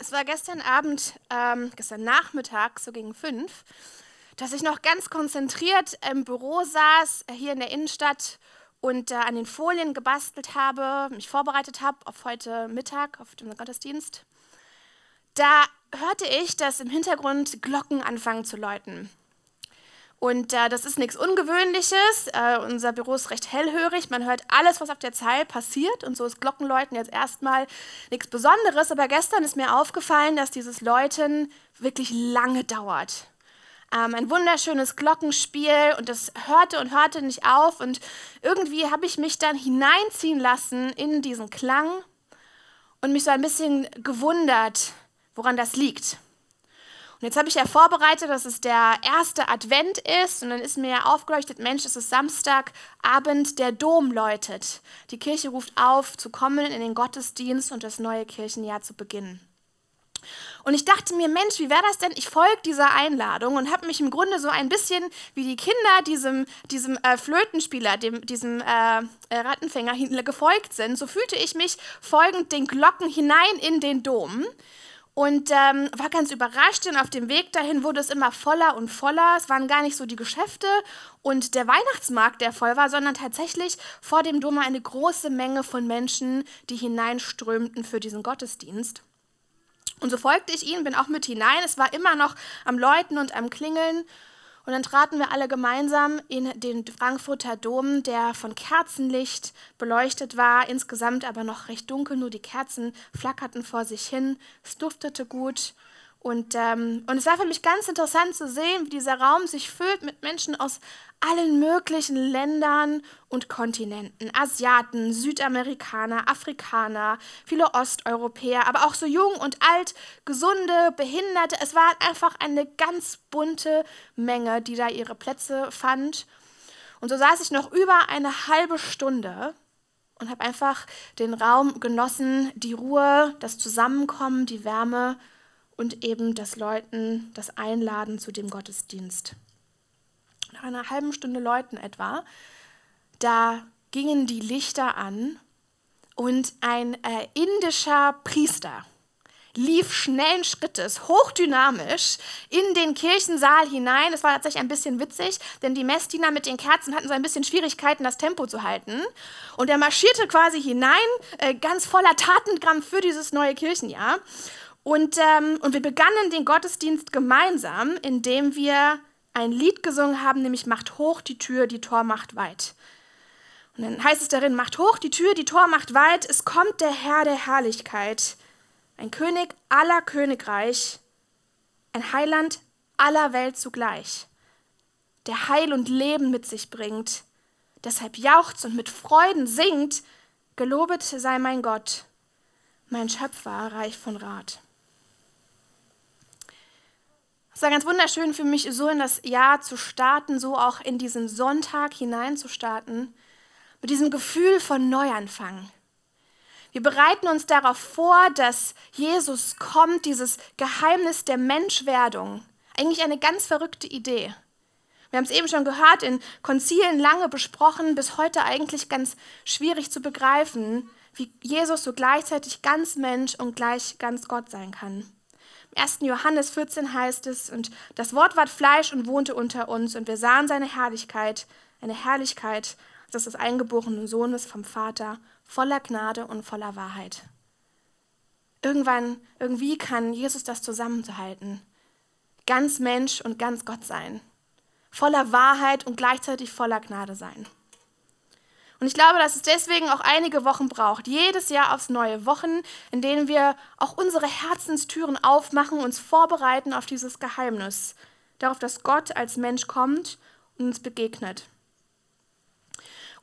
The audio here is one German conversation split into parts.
Es war gestern Abend, ähm, gestern Nachmittag, so gegen fünf, dass ich noch ganz konzentriert im Büro saß, äh, hier in der Innenstadt und äh, an den Folien gebastelt habe, mich vorbereitet habe auf heute Mittag, auf den Gottesdienst. Da hörte ich, dass im Hintergrund Glocken anfangen zu läuten. Und äh, das ist nichts Ungewöhnliches. Äh, unser Büro ist recht hellhörig. Man hört alles, was auf der Zeil passiert. Und so ist Glockenläuten jetzt erstmal nichts Besonderes. Aber gestern ist mir aufgefallen, dass dieses Läuten wirklich lange dauert. Ähm, ein wunderschönes Glockenspiel und das hörte und hörte nicht auf. Und irgendwie habe ich mich dann hineinziehen lassen in diesen Klang und mich so ein bisschen gewundert, woran das liegt. Und jetzt habe ich ja vorbereitet, dass es der erste Advent ist und dann ist mir ja aufgeleuchtet, Mensch, es ist Samstagabend, der Dom läutet. Die Kirche ruft auf, zu kommen in den Gottesdienst und das neue Kirchenjahr zu beginnen. Und ich dachte mir, Mensch, wie wäre das denn? Ich folge dieser Einladung und habe mich im Grunde so ein bisschen wie die Kinder diesem, diesem äh, Flötenspieler, dem, diesem äh, äh Rattenfänger gefolgt sind. So fühlte ich mich folgend den Glocken hinein in den Dom und ähm, war ganz überrascht, denn auf dem Weg dahin wurde es immer voller und voller. Es waren gar nicht so die Geschäfte und der Weihnachtsmarkt, der voll war, sondern tatsächlich vor dem Dom eine große Menge von Menschen, die hineinströmten für diesen Gottesdienst. Und so folgte ich ihnen, bin auch mit hinein. Es war immer noch am Läuten und am Klingeln. Und dann traten wir alle gemeinsam in den Frankfurter Dom, der von Kerzenlicht beleuchtet war, insgesamt aber noch recht dunkel, nur die Kerzen flackerten vor sich hin, es duftete gut. Und, ähm, und es war für mich ganz interessant zu sehen, wie dieser Raum sich füllt mit Menschen aus allen möglichen Ländern und Kontinenten. Asiaten, Südamerikaner, Afrikaner, viele Osteuropäer, aber auch so jung und alt, gesunde, Behinderte. Es war einfach eine ganz bunte Menge, die da ihre Plätze fand. Und so saß ich noch über eine halbe Stunde und habe einfach den Raum genossen, die Ruhe, das Zusammenkommen, die Wärme und eben das Läuten, das Einladen zu dem Gottesdienst nach einer halben Stunde Läuten etwa, da gingen die Lichter an und ein äh, indischer Priester lief schnellen Schrittes, hochdynamisch in den Kirchensaal hinein. Es war tatsächlich ein bisschen witzig, denn die Messdiener mit den Kerzen hatten so ein bisschen Schwierigkeiten, das Tempo zu halten. Und er marschierte quasi hinein, äh, ganz voller Tatendrang für dieses neue Kirchenjahr. Und, ähm, und wir begannen den Gottesdienst gemeinsam, indem wir ein Lied gesungen haben, nämlich Macht hoch die Tür, die Tor macht weit. Und dann heißt es darin, macht hoch die Tür, die Tor macht weit, es kommt der Herr der Herrlichkeit, ein König aller Königreich, ein Heiland aller Welt zugleich, der Heil und Leben mit sich bringt, deshalb jauchzt und mit Freuden singt, gelobet sei mein Gott, mein Schöpfer reich von Rat. Es war ganz wunderschön für mich, so in das Jahr zu starten, so auch in diesen Sonntag hineinzustarten, mit diesem Gefühl von Neuanfang. Wir bereiten uns darauf vor, dass Jesus kommt, dieses Geheimnis der Menschwerdung. Eigentlich eine ganz verrückte Idee. Wir haben es eben schon gehört, in Konzilen lange besprochen, bis heute eigentlich ganz schwierig zu begreifen, wie Jesus so gleichzeitig ganz Mensch und gleich ganz Gott sein kann. 1. Johannes 14 heißt es, und das Wort ward Fleisch und wohnte unter uns, und wir sahen seine Herrlichkeit, eine Herrlichkeit, das des eingeborenen Sohnes vom Vater, voller Gnade und voller Wahrheit. Irgendwann, irgendwie kann Jesus das zusammenhalten. Ganz Mensch und ganz Gott sein. Voller Wahrheit und gleichzeitig voller Gnade sein. Und ich glaube, dass es deswegen auch einige Wochen braucht, jedes Jahr aufs neue Wochen, in denen wir auch unsere Herzenstüren aufmachen, uns vorbereiten auf dieses Geheimnis, darauf, dass Gott als Mensch kommt und uns begegnet.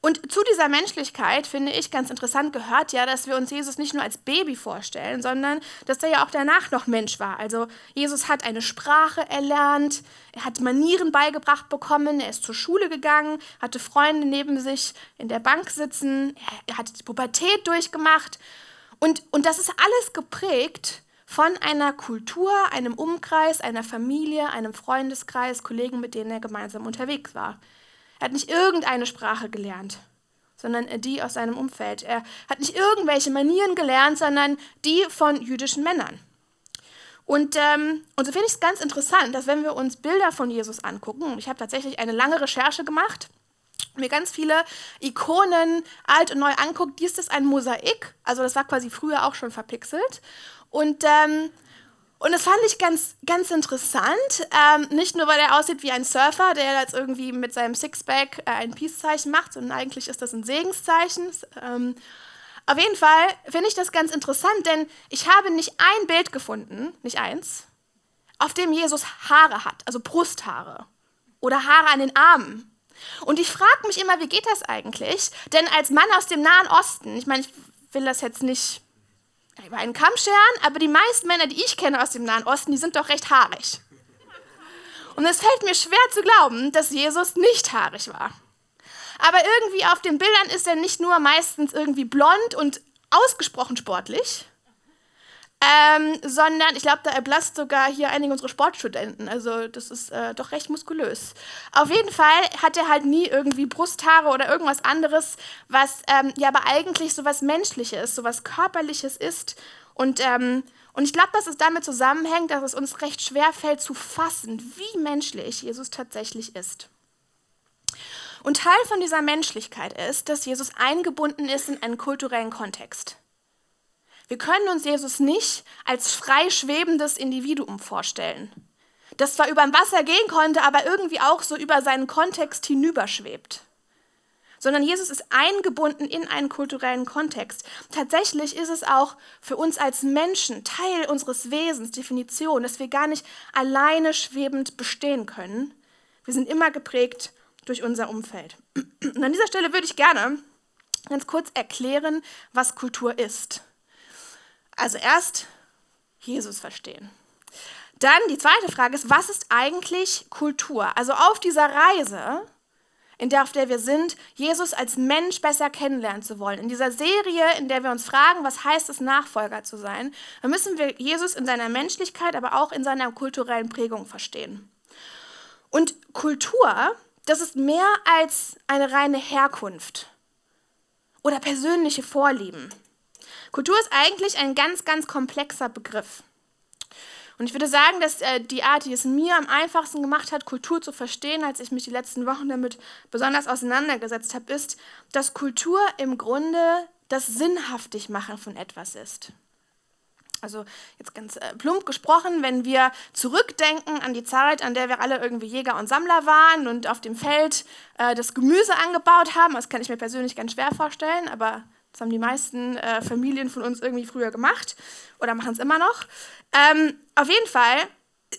Und zu dieser Menschlichkeit, finde ich ganz interessant, gehört ja, dass wir uns Jesus nicht nur als Baby vorstellen, sondern dass er ja auch danach noch Mensch war. Also Jesus hat eine Sprache erlernt, er hat Manieren beigebracht bekommen, er ist zur Schule gegangen, hatte Freunde neben sich in der Bank sitzen, er hat die Pubertät durchgemacht. Und, und das ist alles geprägt von einer Kultur, einem Umkreis, einer Familie, einem Freundeskreis, Kollegen, mit denen er gemeinsam unterwegs war. Er hat nicht irgendeine Sprache gelernt, sondern die aus seinem Umfeld. Er hat nicht irgendwelche Manieren gelernt, sondern die von jüdischen Männern. Und, ähm, und so finde ich es ganz interessant, dass wenn wir uns Bilder von Jesus angucken, ich habe tatsächlich eine lange Recherche gemacht, mir ganz viele Ikonen alt und neu anguckt, dies ist ein Mosaik, also das war quasi früher auch schon verpixelt. Und, ähm, und das fand ich ganz, ganz interessant, ähm, nicht nur weil er aussieht wie ein Surfer, der jetzt irgendwie mit seinem Sixpack äh, ein Peace-Zeichen macht, sondern eigentlich ist das ein Segenszeichen. Ähm, auf jeden Fall finde ich das ganz interessant, denn ich habe nicht ein Bild gefunden, nicht eins, auf dem Jesus Haare hat, also Brusthaare oder Haare an den Armen. Und ich frage mich immer, wie geht das eigentlich? Denn als Mann aus dem Nahen Osten, ich meine, ich will das jetzt nicht über einen Kamm scheren, aber die meisten Männer, die ich kenne aus dem Nahen Osten, die sind doch recht haarig. Und es fällt mir schwer zu glauben, dass Jesus nicht haarig war. Aber irgendwie auf den Bildern ist er nicht nur meistens irgendwie blond und ausgesprochen sportlich, ähm, sondern ich glaube, da erblasst sogar hier einige unserer Sportstudenten. Also das ist äh, doch recht muskulös. Auf jeden Fall hat er halt nie irgendwie Brusthaare oder irgendwas anderes, was ähm, ja aber eigentlich so was Menschliches, so was Körperliches ist. Und, ähm, und ich glaube, dass es damit zusammenhängt, dass es uns recht schwer fällt zu fassen, wie menschlich Jesus tatsächlich ist. Und Teil von dieser Menschlichkeit ist, dass Jesus eingebunden ist in einen kulturellen Kontext. Wir können uns Jesus nicht als frei schwebendes Individuum vorstellen, das zwar über dem Wasser gehen konnte, aber irgendwie auch so über seinen Kontext hinüberschwebt. Sondern Jesus ist eingebunden in einen kulturellen Kontext. Tatsächlich ist es auch für uns als Menschen Teil unseres Wesens, Definition, dass wir gar nicht alleine schwebend bestehen können. Wir sind immer geprägt durch unser Umfeld. Und an dieser Stelle würde ich gerne ganz kurz erklären, was Kultur ist. Also erst Jesus verstehen. Dann die zweite Frage ist, was ist eigentlich Kultur? Also auf dieser Reise, in der, auf der wir sind, Jesus als Mensch besser kennenlernen zu wollen. In dieser Serie, in der wir uns fragen, was heißt es, Nachfolger zu sein, dann müssen wir Jesus in seiner Menschlichkeit, aber auch in seiner kulturellen Prägung verstehen. Und Kultur das ist mehr als eine reine Herkunft oder persönliche Vorlieben. Kultur ist eigentlich ein ganz, ganz komplexer Begriff. Und ich würde sagen, dass äh, die Art, die es mir am einfachsten gemacht hat, Kultur zu verstehen, als ich mich die letzten Wochen damit besonders auseinandergesetzt habe, ist, dass Kultur im Grunde das Sinnhaftigmachen von etwas ist. Also jetzt ganz äh, plump gesprochen, wenn wir zurückdenken an die Zeit, an der wir alle irgendwie Jäger und Sammler waren und auf dem Feld äh, das Gemüse angebaut haben, das kann ich mir persönlich ganz schwer vorstellen, aber das haben die meisten äh, Familien von uns irgendwie früher gemacht oder machen es immer noch. Ähm, auf jeden Fall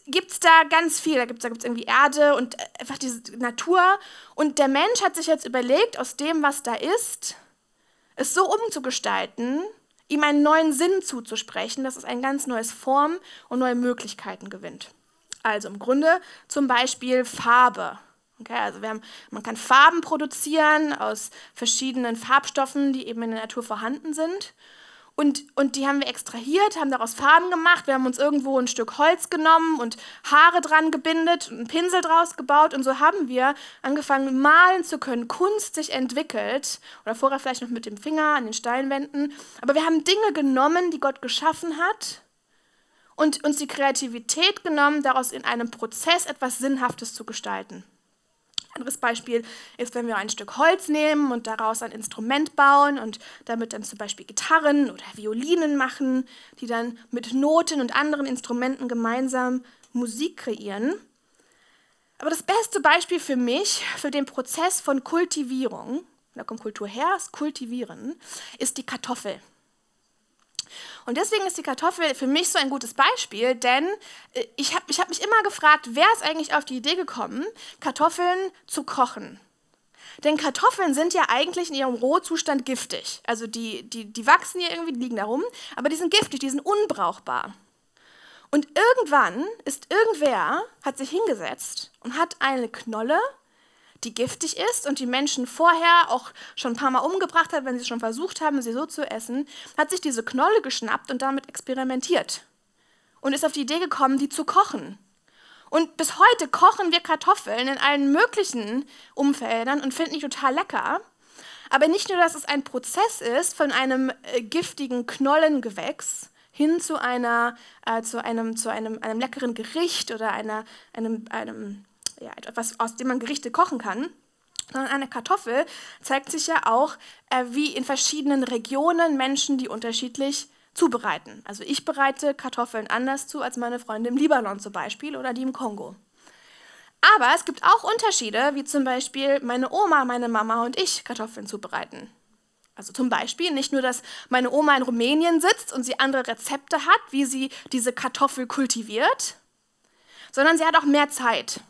gibt es da ganz viel. Da gibt es da gibt's irgendwie Erde und äh, einfach diese Natur. Und der Mensch hat sich jetzt überlegt, aus dem, was da ist, es so umzugestalten, ihm einen neuen Sinn zuzusprechen, dass es ein ganz neues Form und neue Möglichkeiten gewinnt. Also im Grunde zum Beispiel Farbe. Okay, also haben, man kann Farben produzieren aus verschiedenen Farbstoffen, die eben in der Natur vorhanden sind. Und, und die haben wir extrahiert, haben daraus Farben gemacht. Wir haben uns irgendwo ein Stück Holz genommen und Haare dran gebindet und einen Pinsel draus gebaut. Und so haben wir angefangen, malen zu können. Kunst sich entwickelt. Oder vorher vielleicht noch mit dem Finger an den Steinwänden. Aber wir haben Dinge genommen, die Gott geschaffen hat. Und uns die Kreativität genommen, daraus in einem Prozess etwas Sinnhaftes zu gestalten. Anderes Beispiel ist, wenn wir ein Stück Holz nehmen und daraus ein Instrument bauen und damit dann zum Beispiel Gitarren oder Violinen machen, die dann mit Noten und anderen Instrumenten gemeinsam Musik kreieren. Aber das beste Beispiel für mich, für den Prozess von Kultivierung, da kommt Kultur her, das Kultivieren, ist die Kartoffel. Und deswegen ist die Kartoffel für mich so ein gutes Beispiel, denn äh, ich habe ich hab mich immer gefragt, wer ist eigentlich auf die Idee gekommen, Kartoffeln zu kochen? Denn Kartoffeln sind ja eigentlich in ihrem Rohzustand giftig. Also die, die, die wachsen hier irgendwie, die liegen da rum, aber die sind giftig, die sind unbrauchbar. Und irgendwann ist irgendwer, hat sich hingesetzt und hat eine Knolle die giftig ist und die Menschen vorher auch schon ein paar Mal umgebracht hat, wenn sie schon versucht haben, sie so zu essen, hat sich diese Knolle geschnappt und damit experimentiert und ist auf die Idee gekommen, die zu kochen. Und bis heute kochen wir Kartoffeln in allen möglichen Umfeldern und finden die total lecker. Aber nicht nur, dass es ein Prozess ist von einem äh, giftigen Knollengewächs hin zu, einer, äh, zu, einem, zu einem, einem leckeren Gericht oder einer, einem, einem, ja, etwas, aus dem man Gerichte kochen kann. Sondern eine Kartoffel zeigt sich ja auch, äh, wie in verschiedenen Regionen Menschen die unterschiedlich zubereiten. Also ich bereite Kartoffeln anders zu als meine Freunde im Libanon zum Beispiel oder die im Kongo. Aber es gibt auch Unterschiede, wie zum Beispiel meine Oma, meine Mama und ich Kartoffeln zubereiten. Also zum Beispiel nicht nur, dass meine Oma in Rumänien sitzt und sie andere Rezepte hat, wie sie diese Kartoffel kultiviert, sondern sie hat auch mehr Zeit.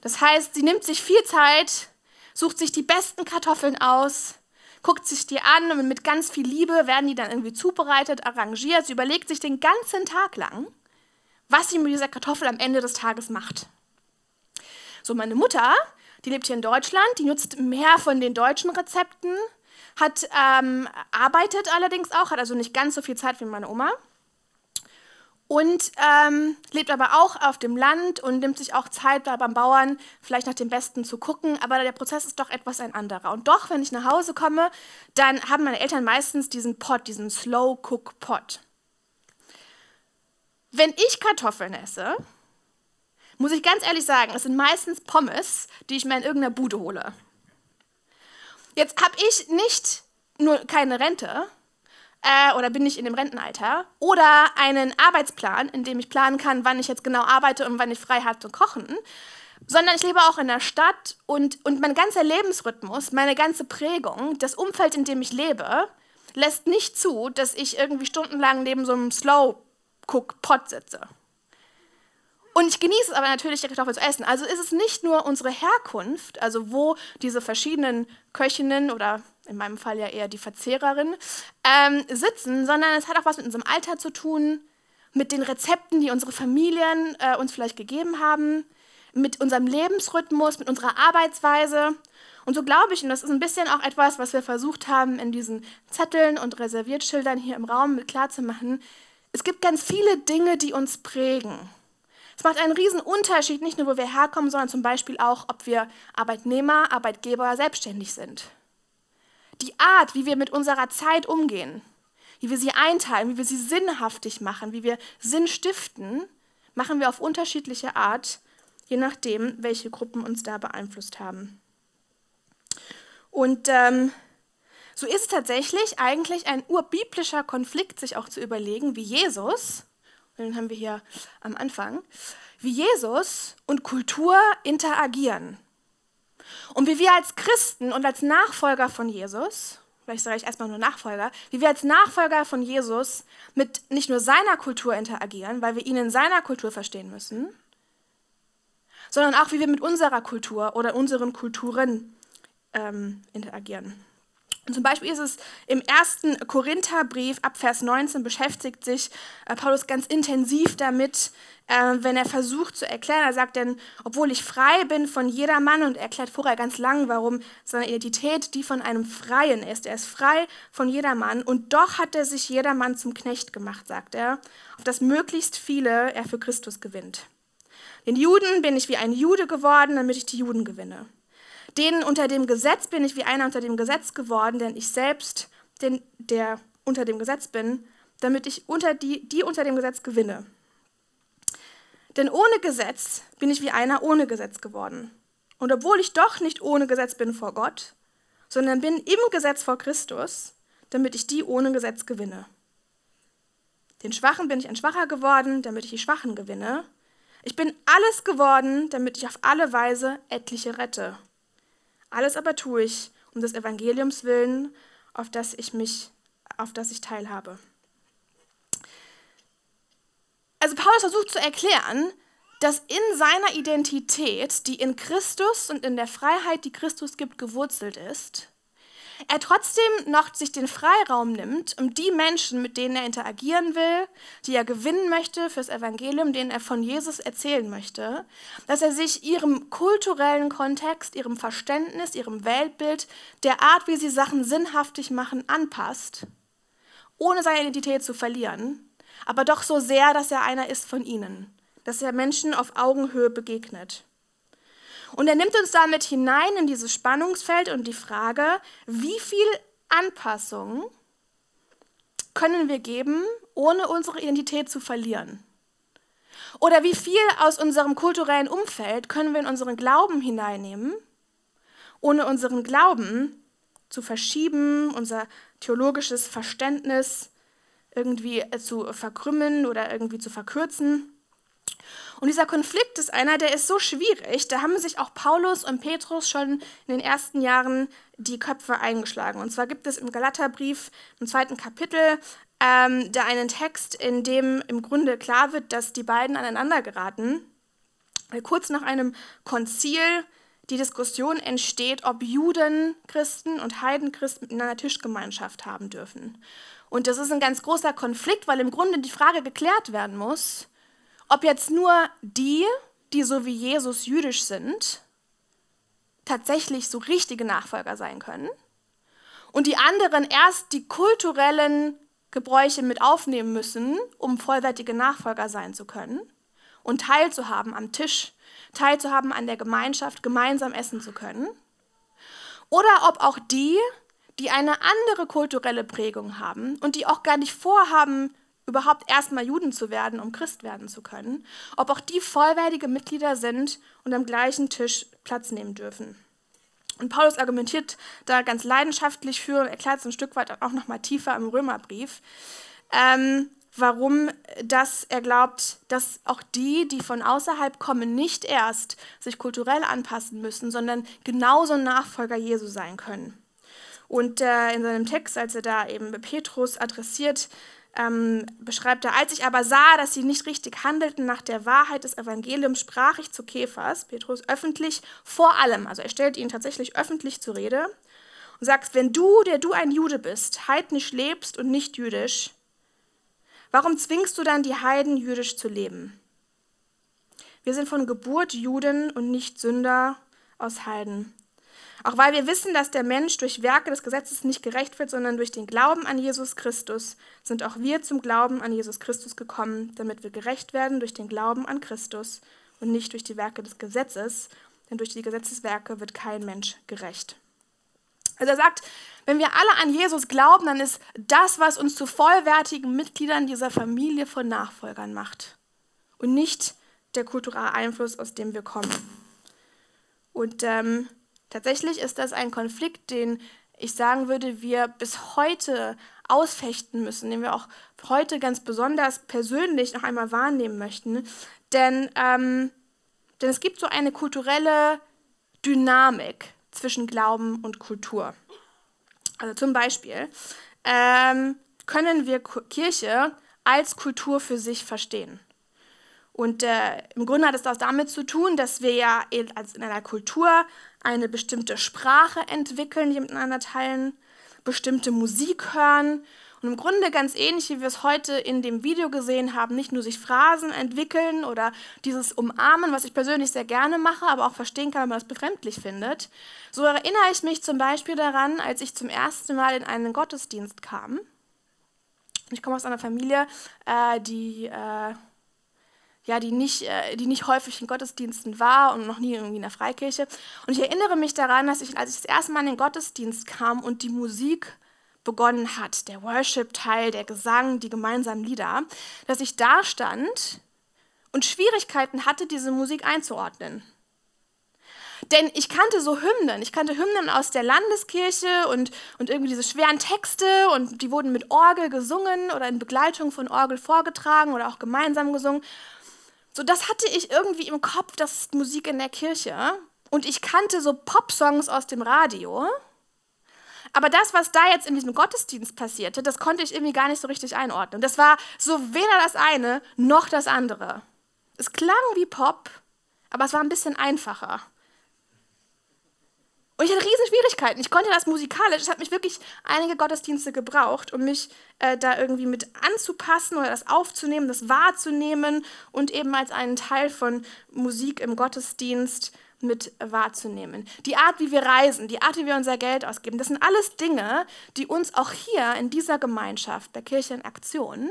Das heißt, sie nimmt sich viel Zeit, sucht sich die besten Kartoffeln aus, guckt sich die an und mit ganz viel Liebe werden die dann irgendwie zubereitet, arrangiert. Sie überlegt sich den ganzen Tag lang, was sie mit dieser Kartoffel am Ende des Tages macht. So, meine Mutter, die lebt hier in Deutschland, die nutzt mehr von den deutschen Rezepten, hat, ähm, arbeitet allerdings auch, hat also nicht ganz so viel Zeit wie meine Oma und ähm, lebt aber auch auf dem Land und nimmt sich auch Zeit, da beim Bauern vielleicht nach dem Besten zu gucken. Aber der Prozess ist doch etwas ein anderer. Und doch, wenn ich nach Hause komme, dann haben meine Eltern meistens diesen Pot, diesen Slow-Cook-Pot. Wenn ich Kartoffeln esse, muss ich ganz ehrlich sagen, es sind meistens Pommes, die ich mir in irgendeiner Bude hole. Jetzt habe ich nicht nur keine Rente, äh, oder bin ich in dem Rentenalter oder einen Arbeitsplan, in dem ich planen kann, wann ich jetzt genau arbeite und wann ich frei habe zu kochen, sondern ich lebe auch in der Stadt und, und mein ganzer Lebensrhythmus, meine ganze Prägung, das Umfeld, in dem ich lebe, lässt nicht zu, dass ich irgendwie stundenlang neben so einem Slow-Cook-Pot sitze. Und ich genieße es aber natürlich, die Kartoffel zu essen. Also ist es nicht nur unsere Herkunft, also wo diese verschiedenen Köchinnen oder in meinem Fall ja eher die Verzehrerin, ähm, sitzen, sondern es hat auch was mit unserem Alter zu tun, mit den Rezepten, die unsere Familien äh, uns vielleicht gegeben haben, mit unserem Lebensrhythmus, mit unserer Arbeitsweise. Und so glaube ich, und das ist ein bisschen auch etwas, was wir versucht haben, in diesen Zetteln und Reserviertschildern hier im Raum mit klarzumachen, es gibt ganz viele Dinge, die uns prägen. Es macht einen riesen Unterschied, nicht nur, wo wir herkommen, sondern zum Beispiel auch, ob wir Arbeitnehmer, Arbeitgeber, selbstständig sind. Die Art, wie wir mit unserer Zeit umgehen, wie wir sie einteilen, wie wir sie sinnhaftig machen, wie wir Sinn stiften, machen wir auf unterschiedliche Art, je nachdem, welche Gruppen uns da beeinflusst haben. Und ähm, so ist tatsächlich eigentlich ein urbiblischer Konflikt, sich auch zu überlegen, wie Jesus, den haben wir hier am Anfang, wie Jesus und Kultur interagieren. Und wie wir als Christen und als Nachfolger von Jesus, vielleicht sage ich erstmal nur Nachfolger, wie wir als Nachfolger von Jesus mit nicht nur seiner Kultur interagieren, weil wir ihn in seiner Kultur verstehen müssen, sondern auch wie wir mit unserer Kultur oder unseren Kulturen ähm, interagieren. Zum Beispiel ist es im ersten Korintherbrief ab Vers 19 beschäftigt sich äh, Paulus ganz intensiv damit, äh, wenn er versucht zu erklären. Er sagt denn, obwohl ich frei bin von jeder Mann und erklärt vorher ganz lang, warum seine Identität die von einem Freien ist. Er ist frei von jeder Mann und doch hat er sich jeder Mann zum Knecht gemacht, sagt er, auf dass möglichst viele er für Christus gewinnt. Den Juden bin ich wie ein Jude geworden, damit ich die Juden gewinne. Denen unter dem Gesetz bin ich wie einer unter dem Gesetz geworden, denn ich selbst, den, der unter dem Gesetz bin, damit ich unter die, die unter dem Gesetz gewinne. Denn ohne Gesetz bin ich wie einer ohne Gesetz geworden. Und obwohl ich doch nicht ohne Gesetz bin vor Gott, sondern bin im Gesetz vor Christus, damit ich die ohne Gesetz gewinne. Den Schwachen bin ich ein Schwacher geworden, damit ich die Schwachen gewinne. Ich bin alles geworden, damit ich auf alle Weise etliche rette. Alles aber tue ich um des Evangeliums willen, auf das ich mich, auf das ich teilhabe. Also Paulus versucht zu erklären, dass in seiner Identität, die in Christus und in der Freiheit, die Christus gibt, gewurzelt ist, er trotzdem noch sich den Freiraum nimmt, um die Menschen, mit denen er interagieren will, die er gewinnen möchte fürs Evangelium, denen er von Jesus erzählen möchte, dass er sich ihrem kulturellen Kontext, ihrem Verständnis, ihrem Weltbild, der Art, wie sie Sachen sinnhaftig machen, anpasst, ohne seine Identität zu verlieren, aber doch so sehr, dass er einer ist von ihnen, dass er Menschen auf Augenhöhe begegnet. Und er nimmt uns damit hinein in dieses Spannungsfeld und die Frage, wie viel Anpassung können wir geben ohne unsere Identität zu verlieren? Oder wie viel aus unserem kulturellen Umfeld können wir in unseren Glauben hineinnehmen, ohne unseren Glauben zu verschieben, unser theologisches Verständnis irgendwie zu verkrümmen oder irgendwie zu verkürzen? Und dieser Konflikt ist einer, der ist so schwierig. Da haben sich auch Paulus und Petrus schon in den ersten Jahren die Köpfe eingeschlagen. Und zwar gibt es im Galaterbrief im zweiten Kapitel ähm, da einen Text, in dem im Grunde klar wird, dass die beiden aneinander geraten. Weil kurz nach einem Konzil die Diskussion entsteht, ob Juden, Christen und Heidenchristen miteinander Tischgemeinschaft haben dürfen. Und das ist ein ganz großer Konflikt, weil im Grunde die Frage geklärt werden muss, ob jetzt nur die, die so wie Jesus jüdisch sind, tatsächlich so richtige Nachfolger sein können und die anderen erst die kulturellen Gebräuche mit aufnehmen müssen, um vollwertige Nachfolger sein zu können und teilzuhaben am Tisch, teilzuhaben an der Gemeinschaft, gemeinsam essen zu können. Oder ob auch die, die eine andere kulturelle Prägung haben und die auch gar nicht vorhaben, überhaupt erstmal Juden zu werden, um Christ werden zu können, ob auch die vollwertige Mitglieder sind und am gleichen Tisch Platz nehmen dürfen. Und Paulus argumentiert da ganz leidenschaftlich für und erklärt es ein Stück weit auch noch mal tiefer im Römerbrief, ähm, warum das er glaubt, dass auch die, die von außerhalb kommen, nicht erst sich kulturell anpassen müssen, sondern genauso Nachfolger Jesu sein können. Und äh, in seinem Text, als er da eben Petrus adressiert, ähm, beschreibt er, als ich aber sah, dass sie nicht richtig handelten nach der Wahrheit des Evangeliums, sprach ich zu Kephas, Petrus, öffentlich vor allem, also er stellt ihn tatsächlich öffentlich zur Rede und sagt, wenn du, der du ein Jude bist, heidnisch lebst und nicht jüdisch, warum zwingst du dann die Heiden jüdisch zu leben? Wir sind von Geburt Juden und nicht Sünder aus Heiden. Auch weil wir wissen, dass der Mensch durch Werke des Gesetzes nicht gerecht wird, sondern durch den Glauben an Jesus Christus, sind auch wir zum Glauben an Jesus Christus gekommen, damit wir gerecht werden durch den Glauben an Christus und nicht durch die Werke des Gesetzes, denn durch die Gesetzeswerke wird kein Mensch gerecht. Also er sagt, wenn wir alle an Jesus glauben, dann ist das, was uns zu vollwertigen Mitgliedern dieser Familie von Nachfolgern macht und nicht der kulturelle Einfluss, aus dem wir kommen. Und ähm, Tatsächlich ist das ein Konflikt, den ich sagen würde, wir bis heute ausfechten müssen, den wir auch heute ganz besonders persönlich noch einmal wahrnehmen möchten. Denn, ähm, denn es gibt so eine kulturelle Dynamik zwischen Glauben und Kultur. Also zum Beispiel ähm, können wir Kirche als Kultur für sich verstehen. Und äh, im Grunde hat es auch damit zu tun, dass wir ja in einer Kultur eine bestimmte Sprache entwickeln, die miteinander teilen, bestimmte Musik hören und im Grunde ganz ähnlich, wie wir es heute in dem Video gesehen haben, nicht nur sich Phrasen entwickeln oder dieses Umarmen, was ich persönlich sehr gerne mache, aber auch verstehen kann, wenn man es befremdlich findet. So erinnere ich mich zum Beispiel daran, als ich zum ersten Mal in einen Gottesdienst kam. Ich komme aus einer Familie, äh, die äh, ja, die nicht, äh, die nicht häufig in Gottesdiensten war und noch nie irgendwie in der Freikirche. Und ich erinnere mich daran, dass ich, als ich das erste Mal in den Gottesdienst kam und die Musik begonnen hat, der Worship-Teil, der Gesang, die gemeinsamen Lieder, dass ich da stand und Schwierigkeiten hatte, diese Musik einzuordnen. Denn ich kannte so Hymnen. Ich kannte Hymnen aus der Landeskirche und, und irgendwie diese schweren Texte und die wurden mit Orgel gesungen oder in Begleitung von Orgel vorgetragen oder auch gemeinsam gesungen. So, das hatte ich irgendwie im Kopf, das ist Musik in der Kirche. Und ich kannte so Pop-Songs aus dem Radio. Aber das, was da jetzt in diesem Gottesdienst passierte, das konnte ich irgendwie gar nicht so richtig einordnen. Das war so weder das eine noch das andere. Es klang wie Pop, aber es war ein bisschen einfacher. Und ich hatte riesen Schwierigkeiten. Ich konnte das musikalisch. Es hat mich wirklich einige Gottesdienste gebraucht, um mich äh, da irgendwie mit anzupassen oder das aufzunehmen, das wahrzunehmen und eben als einen Teil von Musik im Gottesdienst mit wahrzunehmen. Die Art, wie wir reisen, die Art, wie wir unser Geld ausgeben, das sind alles Dinge, die uns auch hier in dieser Gemeinschaft, der Kirche in Aktion,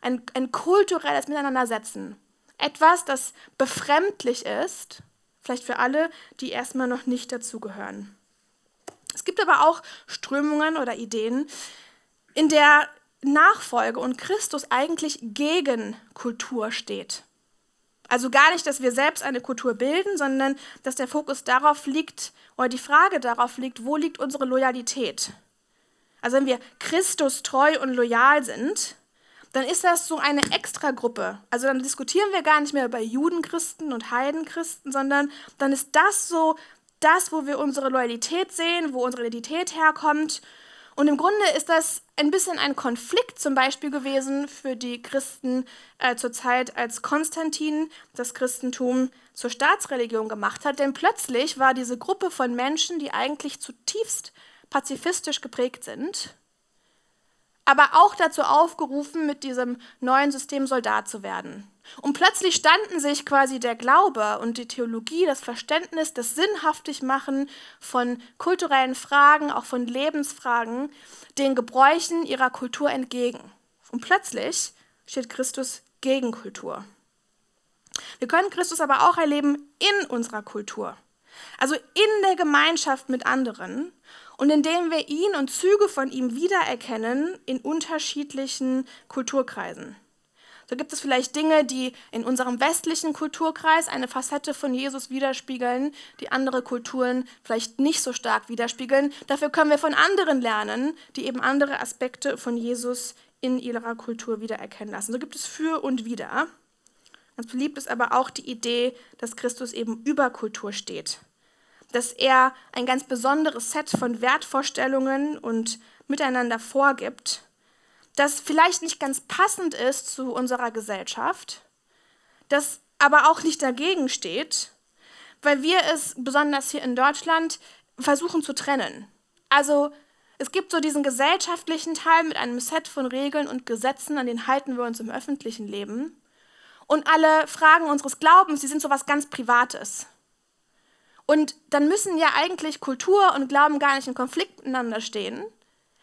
ein, ein kulturelles Miteinander setzen. Etwas, das befremdlich ist Vielleicht für alle, die erstmal noch nicht dazugehören. Es gibt aber auch Strömungen oder Ideen, in der Nachfolge und Christus eigentlich gegen Kultur steht. Also gar nicht, dass wir selbst eine Kultur bilden, sondern dass der Fokus darauf liegt oder die Frage darauf liegt, wo liegt unsere Loyalität? Also wenn wir Christus treu und loyal sind, dann ist das so eine Extragruppe. Also dann diskutieren wir gar nicht mehr über Judenchristen und Heidenchristen, sondern dann ist das so das, wo wir unsere Loyalität sehen, wo unsere Identität herkommt. Und im Grunde ist das ein bisschen ein Konflikt zum Beispiel gewesen für die Christen äh, zur Zeit, als Konstantin das Christentum zur Staatsreligion gemacht hat. Denn plötzlich war diese Gruppe von Menschen, die eigentlich zutiefst pazifistisch geprägt sind, aber auch dazu aufgerufen, mit diesem neuen System Soldat zu werden. Und plötzlich standen sich quasi der Glaube und die Theologie, das Verständnis, das Sinnhaftigmachen von kulturellen Fragen, auch von Lebensfragen, den Gebräuchen ihrer Kultur entgegen. Und plötzlich steht Christus gegen Kultur. Wir können Christus aber auch erleben in unserer Kultur, also in der Gemeinschaft mit anderen und indem wir ihn und Züge von ihm wiedererkennen in unterschiedlichen Kulturkreisen. So gibt es vielleicht Dinge, die in unserem westlichen Kulturkreis eine Facette von Jesus widerspiegeln, die andere Kulturen vielleicht nicht so stark widerspiegeln. Dafür können wir von anderen lernen, die eben andere Aspekte von Jesus in ihrer Kultur wiedererkennen lassen. So gibt es für und wider. Ganz beliebt ist aber auch die Idee, dass Christus eben über Kultur steht. Dass er ein ganz besonderes Set von Wertvorstellungen und Miteinander vorgibt das vielleicht nicht ganz passend ist zu unserer Gesellschaft, das aber auch nicht dagegen steht, weil wir es besonders hier in Deutschland versuchen zu trennen. Also es gibt so diesen gesellschaftlichen Teil mit einem Set von Regeln und Gesetzen, an denen halten wir uns im öffentlichen Leben. Und alle Fragen unseres Glaubens, die sind so was ganz Privates. Und dann müssen ja eigentlich Kultur und Glauben gar nicht in Konflikt miteinander stehen,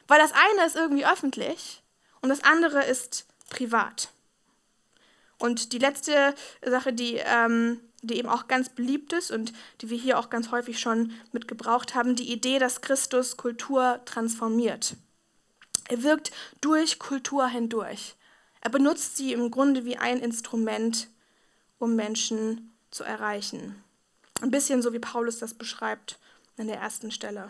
weil das eine ist irgendwie öffentlich und das andere ist privat. Und die letzte Sache, die, ähm, die eben auch ganz beliebt ist und die wir hier auch ganz häufig schon mitgebraucht haben, die Idee, dass Christus Kultur transformiert. Er wirkt durch Kultur hindurch. Er benutzt sie im Grunde wie ein Instrument, um Menschen zu erreichen. Ein bisschen so wie Paulus das beschreibt an der ersten Stelle.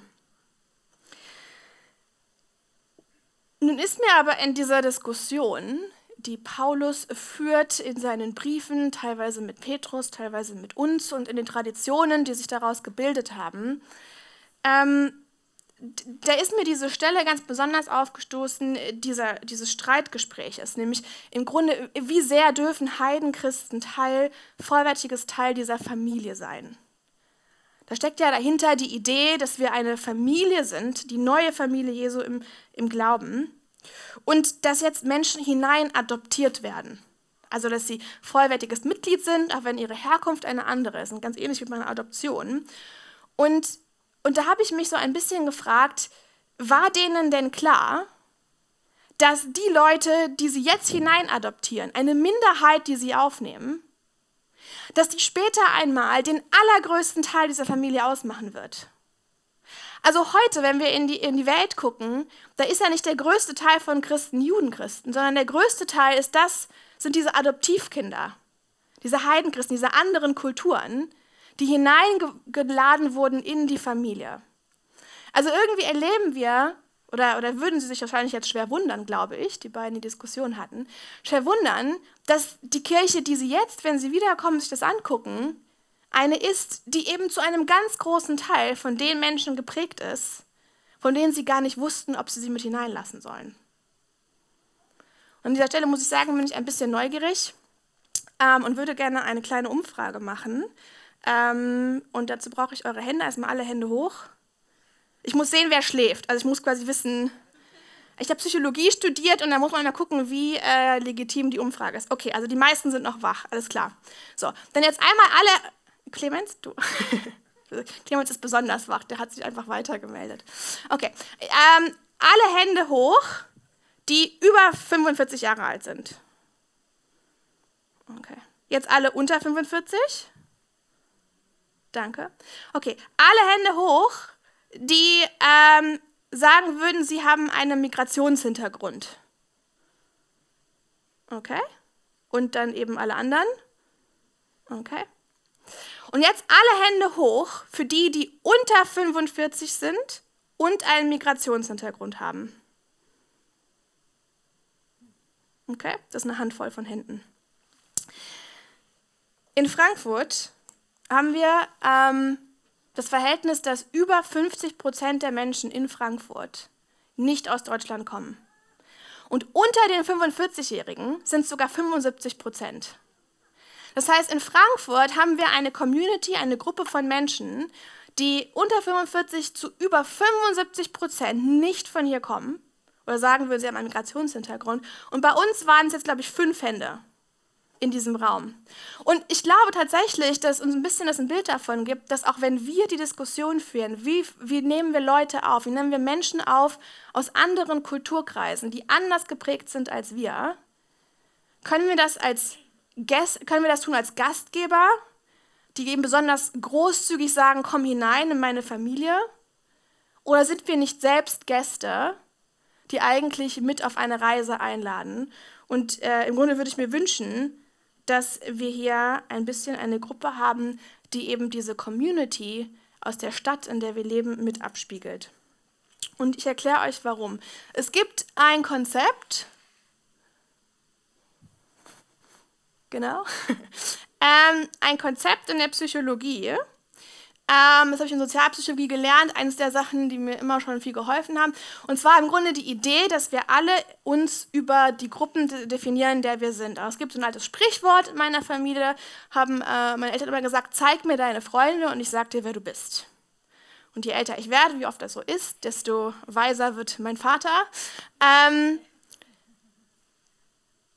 Nun ist mir aber in dieser Diskussion, die Paulus führt in seinen Briefen, teilweise mit Petrus, teilweise mit uns und in den Traditionen, die sich daraus gebildet haben, ähm, da ist mir diese Stelle ganz besonders aufgestoßen, dieser, dieses Streitgespräches, nämlich im Grunde, wie sehr dürfen Heidenchristen Teil, vollwertiges Teil dieser Familie sein. Da steckt ja dahinter die Idee, dass wir eine Familie sind, die neue Familie Jesu im, im Glauben. Und dass jetzt Menschen hinein adoptiert werden. Also, dass sie vollwertiges Mitglied sind, auch wenn ihre Herkunft eine andere ist. Und ganz ähnlich wie bei einer Adoption. Und, und da habe ich mich so ein bisschen gefragt, war denen denn klar, dass die Leute, die sie jetzt hinein adoptieren, eine Minderheit, die sie aufnehmen, dass die später einmal den allergrößten Teil dieser Familie ausmachen wird. Also heute, wenn wir in die, in die Welt gucken, da ist ja nicht der größte Teil von Christen Judenchristen, sondern der größte Teil ist das, sind diese Adoptivkinder, diese Heidenchristen, diese anderen Kulturen, die hineingeladen wurden in die Familie. Also irgendwie erleben wir oder, oder würden Sie sich wahrscheinlich jetzt schwer wundern, glaube ich, die beiden die Diskussion hatten, schwer wundern, dass die Kirche, die Sie jetzt, wenn Sie wiederkommen, sich das angucken, eine ist, die eben zu einem ganz großen Teil von den Menschen geprägt ist, von denen Sie gar nicht wussten, ob Sie sie mit hineinlassen sollen. Und an dieser Stelle muss ich sagen, bin ich ein bisschen neugierig ähm, und würde gerne eine kleine Umfrage machen. Ähm, und dazu brauche ich eure Hände, erstmal alle Hände hoch. Ich muss sehen, wer schläft. Also ich muss quasi wissen, ich habe Psychologie studiert und da muss man mal gucken, wie äh, legitim die Umfrage ist. Okay, also die meisten sind noch wach, alles klar. So, dann jetzt einmal alle. Clemens, du. Clemens ist besonders wach, der hat sich einfach weitergemeldet. Okay, ähm, alle Hände hoch, die über 45 Jahre alt sind. Okay, jetzt alle unter 45. Danke. Okay, alle Hände hoch, die ähm, sagen würden, sie haben einen Migrationshintergrund. Okay. Und dann eben alle anderen. Okay. Und jetzt alle Hände hoch für die, die unter 45 sind und einen Migrationshintergrund haben. Okay, das ist eine Handvoll von Händen. In Frankfurt haben wir ähm, das Verhältnis, dass über 50 Prozent der Menschen in Frankfurt nicht aus Deutschland kommen. Und unter den 45-Jährigen sind es sogar 75 Prozent. Das heißt, in Frankfurt haben wir eine Community, eine Gruppe von Menschen, die unter 45 zu über 75 Prozent nicht von hier kommen. Oder sagen wir, sie haben einen Migrationshintergrund. Und bei uns waren es jetzt, glaube ich, fünf Hände in diesem Raum. Und ich glaube tatsächlich, dass uns ein bisschen das ein Bild davon gibt, dass auch wenn wir die Diskussion führen, wie, wie nehmen wir Leute auf, wie nehmen wir Menschen auf aus anderen Kulturkreisen, die anders geprägt sind als wir, können wir das als Gäst, können wir das tun als Gastgeber, die eben besonders großzügig sagen, komm hinein in meine Familie? Oder sind wir nicht selbst Gäste, die eigentlich mit auf eine Reise einladen? Und äh, im Grunde würde ich mir wünschen, dass wir hier ein bisschen eine Gruppe haben, die eben diese Community aus der Stadt, in der wir leben, mit abspiegelt. Und ich erkläre euch warum. Es gibt ein Konzept, genau, ähm, ein Konzept in der Psychologie, ähm, das habe ich in Sozialpsychologie gelernt, eines der Sachen, die mir immer schon viel geholfen haben. Und zwar im Grunde die Idee, dass wir alle uns über die Gruppen definieren, in der wir sind. Also es gibt so ein altes Sprichwort in meiner Familie, haben äh, meine Eltern immer gesagt, zeig mir deine Freunde und ich sag dir, wer du bist. Und je älter ich werde, wie oft das so ist, desto weiser wird mein Vater. Ähm,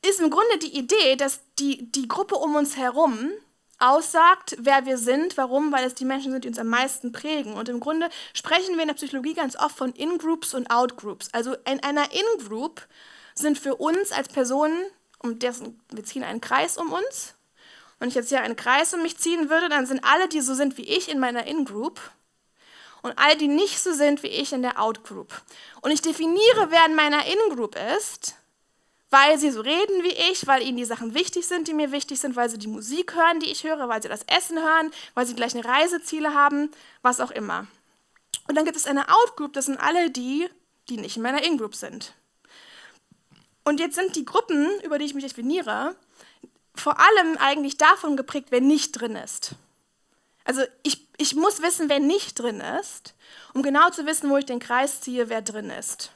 ist im Grunde die Idee, dass die, die Gruppe um uns herum aussagt, wer wir sind. Warum? Weil es die Menschen sind, die uns am meisten prägen. Und im Grunde sprechen wir in der Psychologie ganz oft von In-Groups und Out-Groups. Also in einer In-Group sind für uns als Personen, um dessen, wir ziehen einen Kreis um uns. Wenn ich jetzt hier einen Kreis um mich ziehen würde, dann sind alle, die so sind wie ich, in meiner In-Group. Und alle, die nicht so sind wie ich, in der Out-Group. Und ich definiere, wer in meiner In-Group ist weil sie so reden wie ich, weil ihnen die Sachen wichtig sind, die mir wichtig sind, weil sie die Musik hören, die ich höre, weil sie das Essen hören, weil sie die gleichen Reiseziele haben, was auch immer. Und dann gibt es eine Outgroup, das sind alle die, die nicht in meiner In-Group sind. Und jetzt sind die Gruppen, über die ich mich definiere, vor allem eigentlich davon geprägt, wer nicht drin ist. Also ich, ich muss wissen, wer nicht drin ist, um genau zu wissen, wo ich den Kreis ziehe, wer drin ist.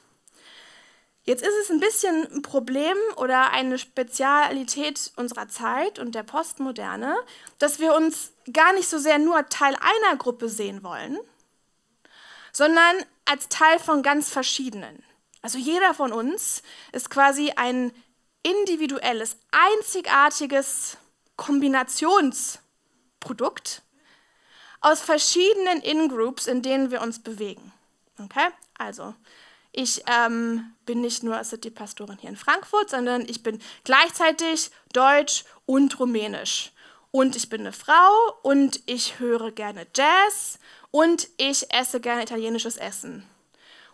Jetzt ist es ein bisschen ein Problem oder eine Spezialität unserer Zeit und der Postmoderne, dass wir uns gar nicht so sehr nur Teil einer Gruppe sehen wollen, sondern als Teil von ganz verschiedenen. Also jeder von uns ist quasi ein individuelles, einzigartiges Kombinationsprodukt aus verschiedenen In-Groups, in denen wir uns bewegen. Okay? Also, ich ähm, bin nicht nur City-Pastorin hier in Frankfurt, sondern ich bin gleichzeitig Deutsch und Rumänisch. Und ich bin eine Frau und ich höre gerne Jazz und ich esse gerne italienisches Essen.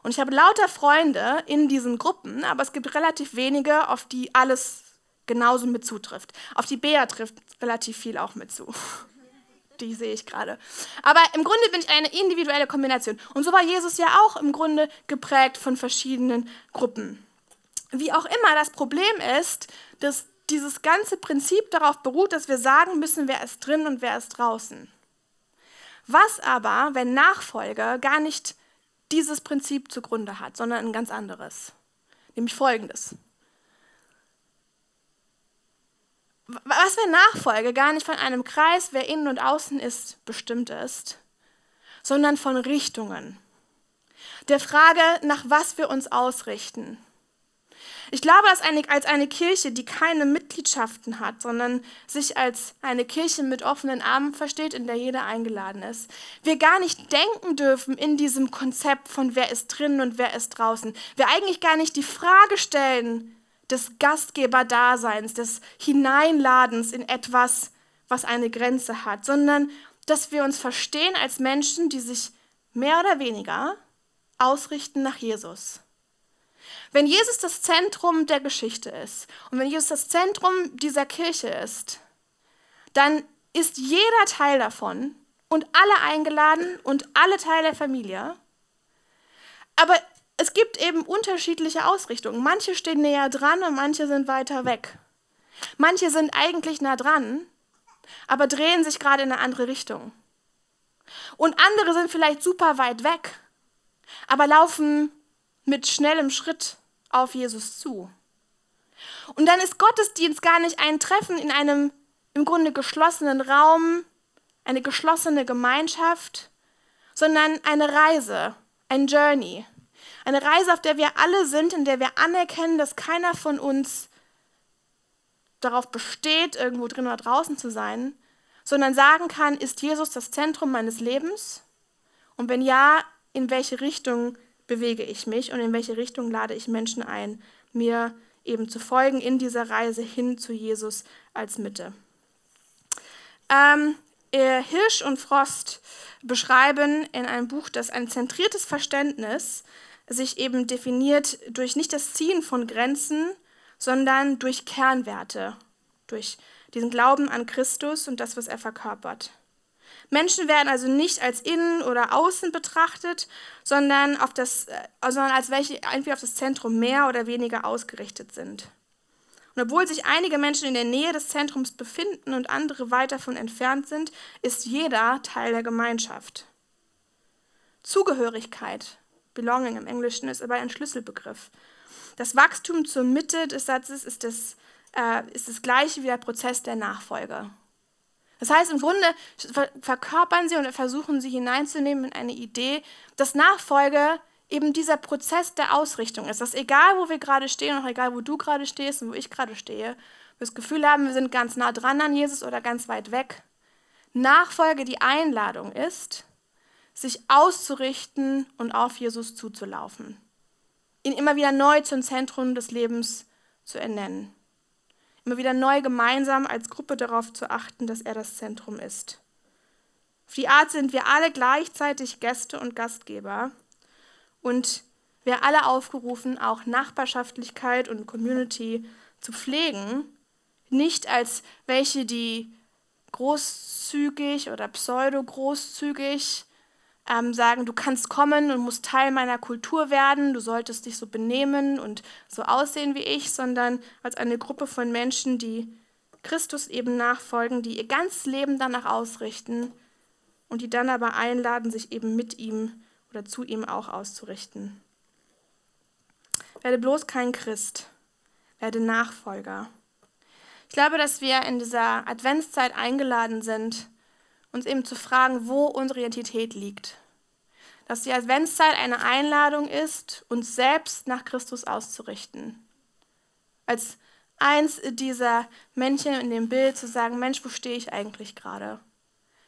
Und ich habe lauter Freunde in diesen Gruppen, aber es gibt relativ wenige, auf die alles genauso mit zutrifft. Auf die Bea trifft relativ viel auch mit zu die sehe ich gerade. Aber im Grunde bin ich eine individuelle Kombination. Und so war Jesus ja auch im Grunde geprägt von verschiedenen Gruppen. Wie auch immer, das Problem ist, dass dieses ganze Prinzip darauf beruht, dass wir sagen müssen, wer ist drin und wer ist draußen. Was aber, wenn Nachfolge gar nicht dieses Prinzip zugrunde hat, sondern ein ganz anderes? Nämlich folgendes. Was wir Nachfolge gar nicht von einem Kreis, wer innen und außen ist, bestimmt ist, sondern von Richtungen. Der Frage, nach was wir uns ausrichten. Ich glaube, dass eine, als eine Kirche, die keine Mitgliedschaften hat, sondern sich als eine Kirche mit offenen Armen versteht, in der jeder eingeladen ist, wir gar nicht denken dürfen in diesem Konzept von wer ist drin und wer ist draußen. Wir eigentlich gar nicht die Frage stellen, des Gastgeberdaseins, des Hineinladens in etwas, was eine Grenze hat, sondern dass wir uns verstehen als Menschen, die sich mehr oder weniger ausrichten nach Jesus. Wenn Jesus das Zentrum der Geschichte ist und wenn Jesus das Zentrum dieser Kirche ist, dann ist jeder Teil davon und alle eingeladen und alle Teil der Familie. Aber es gibt eben unterschiedliche Ausrichtungen. Manche stehen näher dran und manche sind weiter weg. Manche sind eigentlich nah dran, aber drehen sich gerade in eine andere Richtung. Und andere sind vielleicht super weit weg, aber laufen mit schnellem Schritt auf Jesus zu. Und dann ist Gottesdienst gar nicht ein Treffen in einem im Grunde geschlossenen Raum, eine geschlossene Gemeinschaft, sondern eine Reise, ein Journey. Eine Reise, auf der wir alle sind, in der wir anerkennen, dass keiner von uns darauf besteht, irgendwo drin oder draußen zu sein, sondern sagen kann, ist Jesus das Zentrum meines Lebens? Und wenn ja, in welche Richtung bewege ich mich und in welche Richtung lade ich Menschen ein, mir eben zu folgen in dieser Reise hin zu Jesus als Mitte. Ähm, Hirsch und Frost beschreiben in einem Buch, dass ein zentriertes Verständnis sich eben definiert durch nicht das Ziehen von Grenzen, sondern durch Kernwerte, durch diesen Glauben an Christus und das, was er verkörpert. Menschen werden also nicht als innen oder außen betrachtet, sondern, auf das, äh, sondern als welche entweder auf das Zentrum mehr oder weniger ausgerichtet sind. Und obwohl sich einige Menschen in der Nähe des Zentrums befinden und andere weit davon entfernt sind, ist jeder Teil der Gemeinschaft. Zugehörigkeit, Belonging im Englischen, ist aber ein Schlüsselbegriff. Das Wachstum zur Mitte des Satzes ist das, äh, ist das gleiche wie der Prozess der Nachfolge. Das heißt, im Grunde verkörpern sie und versuchen sie hineinzunehmen in eine Idee, dass Nachfolge eben dieser Prozess der Ausrichtung ist. Dass egal, wo wir gerade stehen, auch egal, wo du gerade stehst und wo ich gerade stehe, wir das Gefühl haben, wir sind ganz nah dran an Jesus oder ganz weit weg. Nachfolge die Einladung ist, sich auszurichten und auf Jesus zuzulaufen. Ihn immer wieder neu zum Zentrum des Lebens zu ernennen immer wieder neu gemeinsam als Gruppe darauf zu achten, dass er das Zentrum ist. Auf die Art sind wir alle gleichzeitig Gäste und Gastgeber und wir alle aufgerufen, auch Nachbarschaftlichkeit und Community zu pflegen, nicht als welche, die großzügig oder pseudo-großzügig ähm, sagen, du kannst kommen und musst Teil meiner Kultur werden, du solltest dich so benehmen und so aussehen wie ich, sondern als eine Gruppe von Menschen, die Christus eben nachfolgen, die ihr ganzes Leben danach ausrichten und die dann aber einladen, sich eben mit ihm oder zu ihm auch auszurichten. Werde bloß kein Christ, werde Nachfolger. Ich glaube, dass wir in dieser Adventszeit eingeladen sind, uns eben zu fragen, wo unsere Identität liegt. Dass die Adventszeit eine Einladung ist, uns selbst nach Christus auszurichten. Als eins dieser Männchen in dem Bild zu sagen, Mensch, wo stehe ich eigentlich gerade?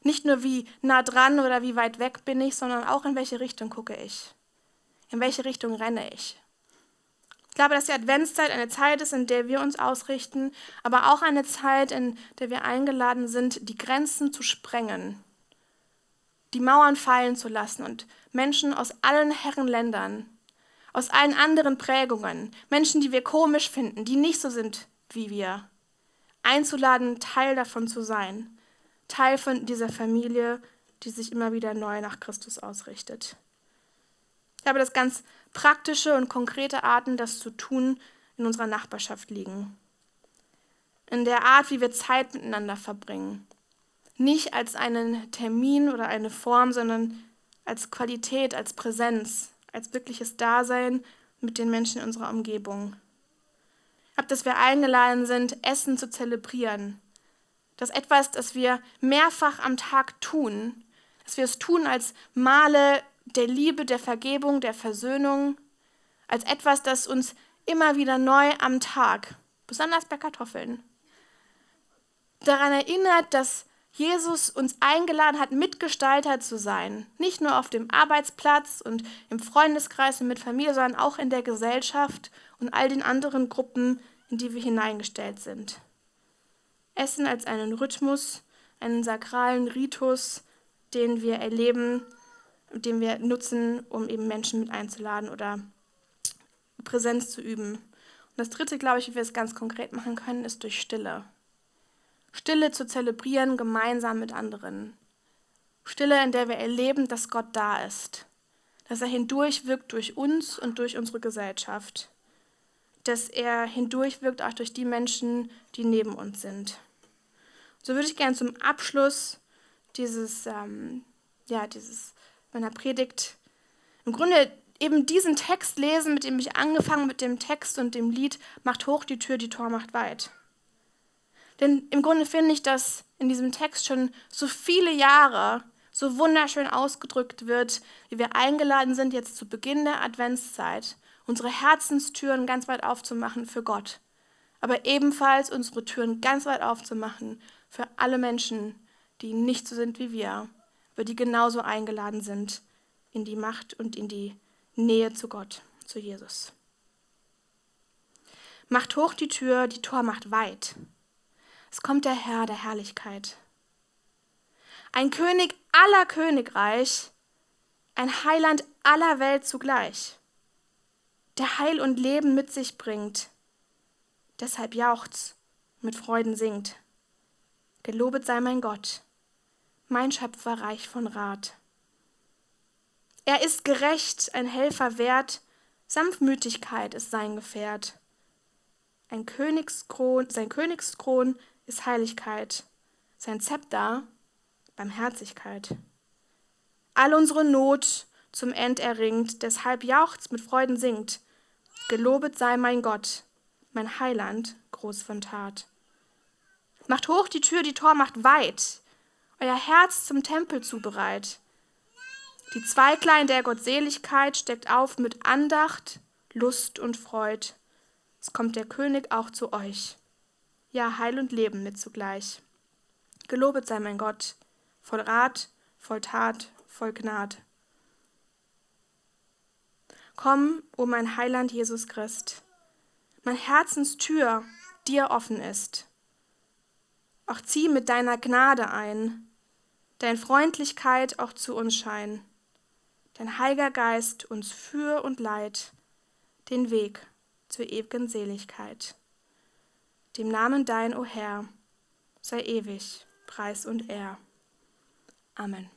Nicht nur wie nah dran oder wie weit weg bin ich, sondern auch in welche Richtung gucke ich. In welche Richtung renne ich. Ich glaube, dass die Adventszeit eine Zeit ist, in der wir uns ausrichten, aber auch eine Zeit, in der wir eingeladen sind, die Grenzen zu sprengen, die Mauern fallen zu lassen und Menschen aus allen Herrenländern, aus allen anderen Prägungen, Menschen, die wir komisch finden, die nicht so sind wie wir, einzuladen, Teil davon zu sein, Teil von dieser Familie, die sich immer wieder neu nach Christus ausrichtet. Ich glaube, dass ganz praktische und konkrete Arten, das zu tun, in unserer Nachbarschaft liegen. In der Art, wie wir Zeit miteinander verbringen. Nicht als einen Termin oder eine Form, sondern als Qualität, als Präsenz, als wirkliches Dasein mit den Menschen in unserer Umgebung. Habe, dass wir eingeladen sind, Essen zu zelebrieren. Das etwas, das wir mehrfach am Tag tun, dass wir es tun als Male der Liebe, der Vergebung, der Versöhnung, als etwas, das uns immer wieder neu am Tag, besonders bei Kartoffeln, daran erinnert, dass Jesus uns eingeladen hat, Mitgestalter zu sein. Nicht nur auf dem Arbeitsplatz und im Freundeskreis und mit Familie, sondern auch in der Gesellschaft und all den anderen Gruppen, in die wir hineingestellt sind. Essen als einen Rhythmus, einen sakralen Ritus, den wir erleben, den wir nutzen, um eben Menschen mit einzuladen oder Präsenz zu üben. Und das dritte, glaube ich, wie wir es ganz konkret machen können, ist durch Stille. Stille zu zelebrieren gemeinsam mit anderen. Stille, in der wir erleben, dass Gott da ist, dass er hindurchwirkt durch uns und durch unsere Gesellschaft, dass er hindurchwirkt auch durch die Menschen, die neben uns sind. So würde ich gerne zum Abschluss dieses, ähm, ja, dieses meiner Predigt im Grunde eben diesen Text lesen, mit dem ich angefangen mit dem Text und dem Lied Macht hoch die Tür, die Tor macht weit. Denn im Grunde finde ich, dass in diesem Text schon so viele Jahre so wunderschön ausgedrückt wird, wie wir eingeladen sind, jetzt zu Beginn der Adventszeit, unsere Herzenstüren ganz weit aufzumachen für Gott, aber ebenfalls unsere Türen ganz weit aufzumachen für alle Menschen, die nicht so sind wie wir, aber die genauso eingeladen sind in die Macht und in die Nähe zu Gott, zu Jesus. Macht hoch die Tür, die Tor macht weit. Es kommt der Herr der Herrlichkeit. Ein König aller Königreich, ein Heiland aller Welt zugleich, der Heil und Leben mit sich bringt. Deshalb jauchzt, mit Freuden singt. Gelobet sei mein Gott, mein Schöpfer reich von Rat. Er ist gerecht, ein Helfer wert, Sanftmütigkeit ist sein Gefährt. Ein Königskron, sein Königskron ist Heiligkeit, sein Zepter Barmherzigkeit. All unsere Not zum End erringt, deshalb jauchzt mit Freuden singt. Gelobet sei mein Gott, mein Heiland, groß von Tat. Macht hoch die Tür, die Tor macht weit, euer Herz zum Tempel zubereit. Die Zweiglein der Gottseligkeit steckt auf mit Andacht, Lust und Freud. Es kommt der König auch zu euch. Ja, Heil und Leben mit zugleich. Gelobet sei mein Gott, voll Rat, voll Tat, voll Gnad. Komm, o mein Heiland Jesus Christ, mein Herzenstür dir offen ist. Auch zieh mit deiner Gnade ein, dein Freundlichkeit auch zu uns schein dein Heiliger Geist uns für und leid den Weg zur ewigen Seligkeit. Dem Namen dein, o Herr, sei ewig Preis und Ehr. Amen.